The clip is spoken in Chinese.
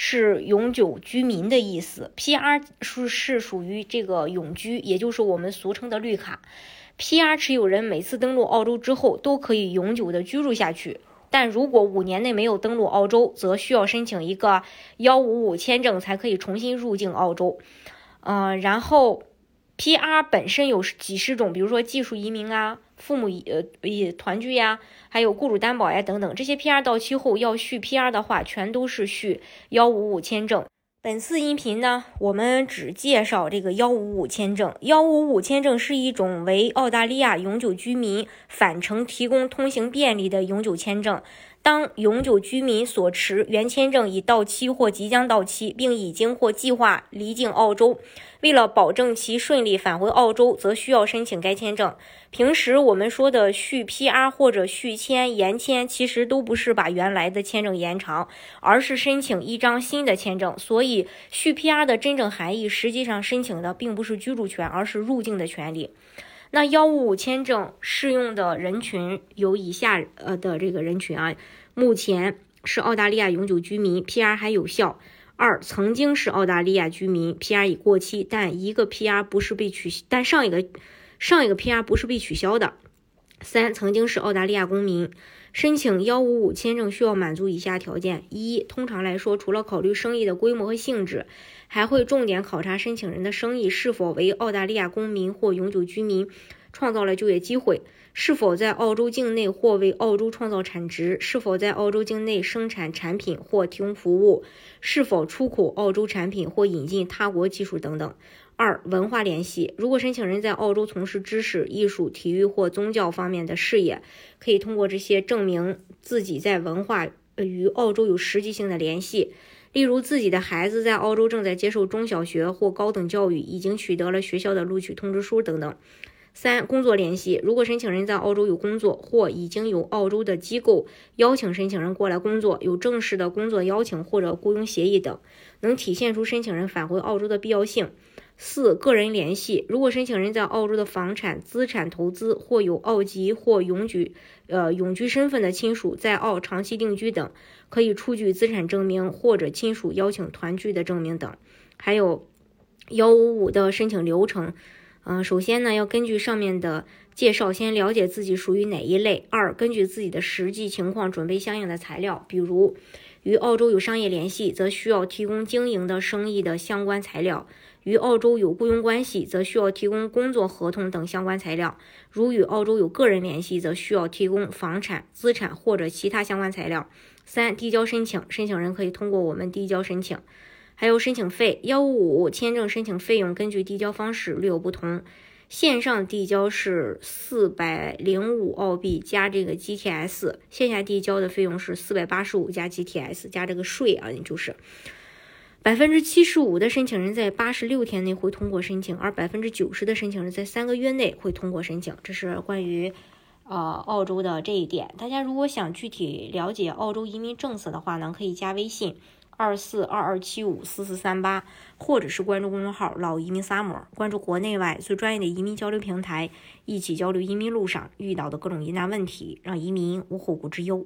是永久居民的意思，PR 是是属于这个永居，也就是我们俗称的绿卡。PR 持有人每次登陆澳洲之后都可以永久的居住下去，但如果五年内没有登陆澳洲，则需要申请一个幺五五签证才可以重新入境澳洲。嗯，然后。P.R. 本身有几十种，比如说技术移民啊、父母呃也团聚呀，还有雇主担保呀等等。这些 P.R. 到期后要续 P.R. 的话，全都是续幺五五签证。本次音频呢，我们只介绍这个幺五五签证。幺五五签证是一种为澳大利亚永久居民返程提供通行便利的永久签证。当永久居民所持原签证已到期或即将到期，并已经或计划离境澳洲，为了保证其顺利返回澳洲，则需要申请该签证。平时我们说的续 PR 或者续签、延签，其实都不是把原来的签证延长，而是申请一张新的签证。所以，续 PR 的真正含义，实际上申请的并不是居住权，而是入境的权利。那幺五五签证适用的人群有以下呃的这个人群啊，目前是澳大利亚永久居民，PR 还有效；二，曾经是澳大利亚居民，PR 已过期，但一个 PR 不是被取，但上一个上一个 PR 不是被取消的；三，曾经是澳大利亚公民。申请幺五五签证需要满足以下条件：一，通常来说，除了考虑生意的规模和性质，还会重点考察申请人的生意是否为澳大利亚公民或永久居民，创造了就业机会，是否在澳洲境内或为澳洲创造产值，是否在澳洲境内生产产品或提供服务，是否出口澳洲产品或引进他国技术等等。二、文化联系。如果申请人在澳洲从事知识、艺术、体育或宗教方面的事业，可以通过这些证明自己在文化与澳洲有实际性的联系。例如，自己的孩子在澳洲正在接受中小学或高等教育，已经取得了学校的录取通知书等等。三、工作联系。如果申请人在澳洲有工作，或已经有澳洲的机构邀请申请人过来工作，有正式的工作邀请或者雇佣协议等，能体现出申请人返回澳洲的必要性。四、个人联系。如果申请人在澳洲的房产、资产投资，或有澳籍或永居、呃永居身份的亲属在澳长期定居等，可以出具资产证明或者亲属邀请团聚的证明等。还有幺五五的申请流程。嗯，首先呢，要根据上面的介绍，先了解自己属于哪一类。二、根据自己的实际情况准备相应的材料，比如与澳洲有商业联系，则需要提供经营的生意的相关材料。与澳洲有雇佣关系，则需要提供工作合同等相关材料；如与澳洲有个人联系，则需要提供房产、资产或者其他相关材料。三、递交申请，申请人可以通过我们递交申请。还有申请费，幺五五签证申请费用根据递交方式略有不同。线上递交是四百零五澳币加这个 GTS，线下递交的费用是四百八十五加 GTS 加这个税啊，就是。百分之七十五的申请人在八十六天内会通过申请，而百分之九十的申请人在三个月内会通过申请。这是关于呃澳洲的这一点。大家如果想具体了解澳洲移民政策的话呢，可以加微信二四二二七五四四三八，或者是关注公众号“老移民萨摩关注国内外最专业的移民交流平台，一起交流移民路上遇到的各种疑难问题，让移民无后顾之忧。